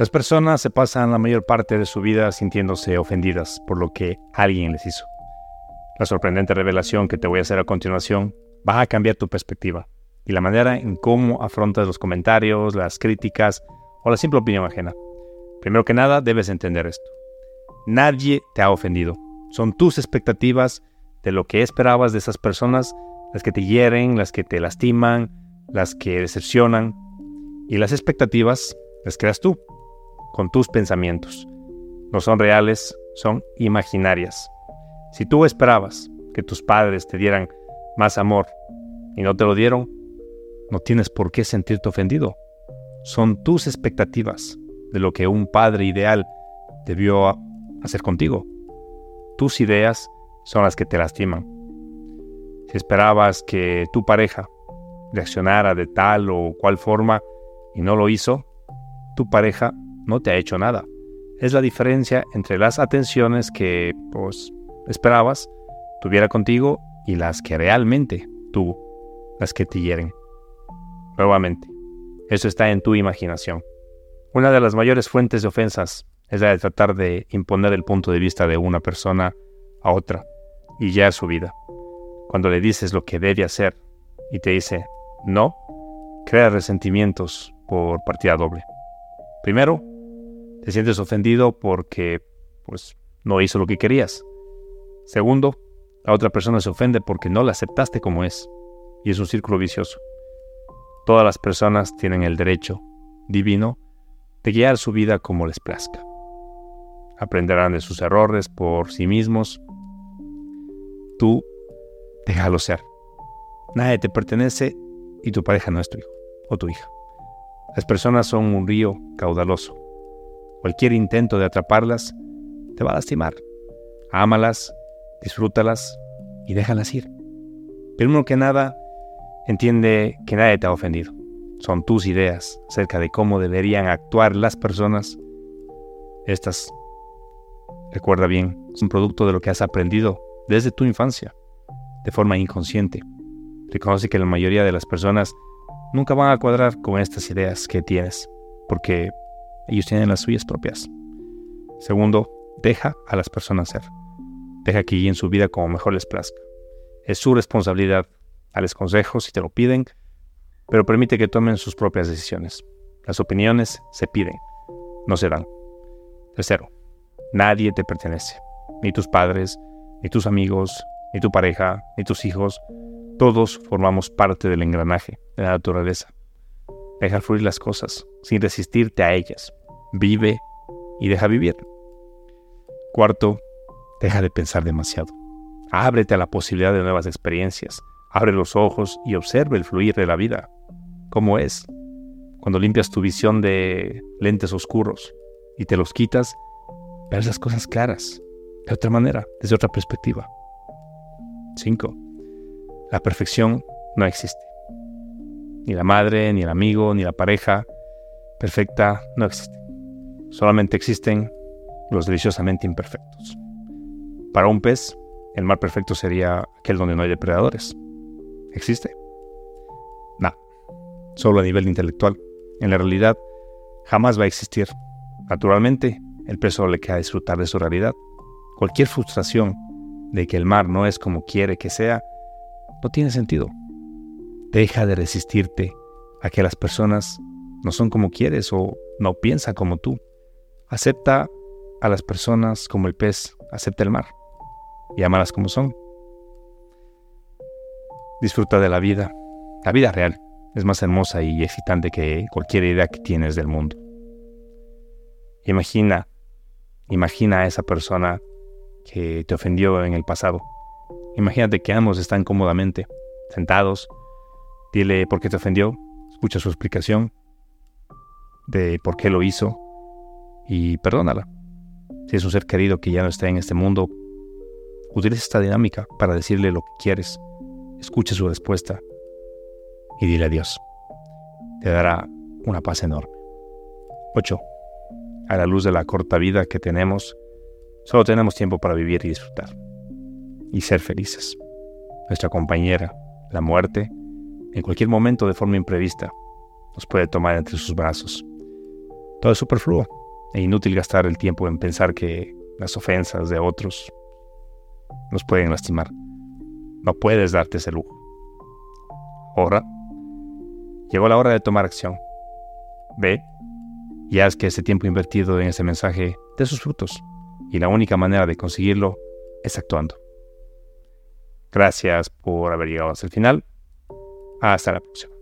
Las personas se pasan la mayor parte de su vida sintiéndose ofendidas por lo que alguien les hizo. La sorprendente revelación que te voy a hacer a continuación va a cambiar tu perspectiva y la manera en cómo afrontas los comentarios, las críticas o la simple opinión ajena. Primero que nada, debes entender esto. Nadie te ha ofendido. Son tus expectativas de lo que esperabas de esas personas las que te hieren, las que te lastiman, las que decepcionan. Y las expectativas las creas tú, con tus pensamientos. No son reales, son imaginarias. Si tú esperabas que tus padres te dieran más amor y no te lo dieron, no tienes por qué sentirte ofendido. Son tus expectativas de lo que un padre ideal debió hacer contigo. Tus ideas son las que te lastiman. Si esperabas que tu pareja reaccionara de tal o cual forma y no lo hizo, tu pareja no te ha hecho nada. Es la diferencia entre las atenciones que pues esperabas tuviera contigo y las que realmente tuvo, las que te hieren. Nuevamente, eso está en tu imaginación. Una de las mayores fuentes de ofensas es la de tratar de imponer el punto de vista de una persona a otra y ya a su vida. Cuando le dices lo que debe hacer y te dice no, crea resentimientos por partida doble. Primero, te sientes ofendido porque pues no hizo lo que querías. Segundo, la otra persona se ofende porque no la aceptaste como es. Y es un círculo vicioso. Todas las personas tienen el derecho divino de guiar su vida como les plazca. Aprenderán de sus errores por sí mismos. Tú déjalo ser. Nadie te pertenece y tu pareja no es tu hijo o tu hija. Las personas son un río caudaloso. Cualquier intento de atraparlas te va a lastimar. Ámalas, disfrútalas y déjalas ir. Primero que nada, entiende que nadie te ha ofendido son tus ideas acerca de cómo deberían actuar las personas, estas, recuerda bien, son producto de lo que has aprendido desde tu infancia, de forma inconsciente. Reconoce que la mayoría de las personas nunca van a cuadrar con estas ideas que tienes, porque ellos tienen las suyas propias. Segundo, deja a las personas ser. Deja que guíen su vida como mejor les plazca. Es su responsabilidad darles consejos si te lo piden, pero permite que tomen sus propias decisiones. Las opiniones se piden, no se dan. Tercero, nadie te pertenece, ni tus padres, ni tus amigos, ni tu pareja, ni tus hijos. Todos formamos parte del engranaje de la naturaleza. Deja fluir las cosas sin resistirte a ellas. Vive y deja vivir. Cuarto, deja de pensar demasiado. Ábrete a la posibilidad de nuevas experiencias. Abre los ojos y observe el fluir de la vida cómo es. Cuando limpias tu visión de lentes oscuros y te los quitas, ves las cosas claras, de otra manera, desde otra perspectiva. 5. La perfección no existe. Ni la madre, ni el amigo, ni la pareja perfecta no existe. Solamente existen los deliciosamente imperfectos. Para un pez, el mar perfecto sería aquel donde no hay depredadores. ¿Existe? solo a nivel intelectual. En la realidad, jamás va a existir. Naturalmente, el pez solo le queda disfrutar de su realidad. Cualquier frustración de que el mar no es como quiere que sea, no tiene sentido. Deja de resistirte a que las personas no son como quieres o no piensan como tú. Acepta a las personas como el pez acepta el mar y amarlas como son. Disfruta de la vida, la vida real es más hermosa y excitante que cualquier idea que tienes del mundo. Imagina, imagina a esa persona que te ofendió en el pasado. Imagínate que ambos están cómodamente, sentados. Dile por qué te ofendió, escucha su explicación de por qué lo hizo y perdónala. Si es un ser querido que ya no está en este mundo, utiliza esta dinámica para decirle lo que quieres. Escucha su respuesta y dile adiós. Te dará una paz enorme. 8. A la luz de la corta vida que tenemos, solo tenemos tiempo para vivir y disfrutar. Y ser felices. Nuestra compañera, la muerte, en cualquier momento de forma imprevista, nos puede tomar entre sus brazos. Todo es superfluo e inútil gastar el tiempo en pensar que las ofensas de otros nos pueden lastimar. No puedes darte ese lujo. Ahora, llegó la hora de tomar acción. Ve y haz que ese tiempo invertido en ese mensaje dé sus frutos. Y la única manera de conseguirlo es actuando. Gracias por haber llegado hasta el final. Hasta la próxima.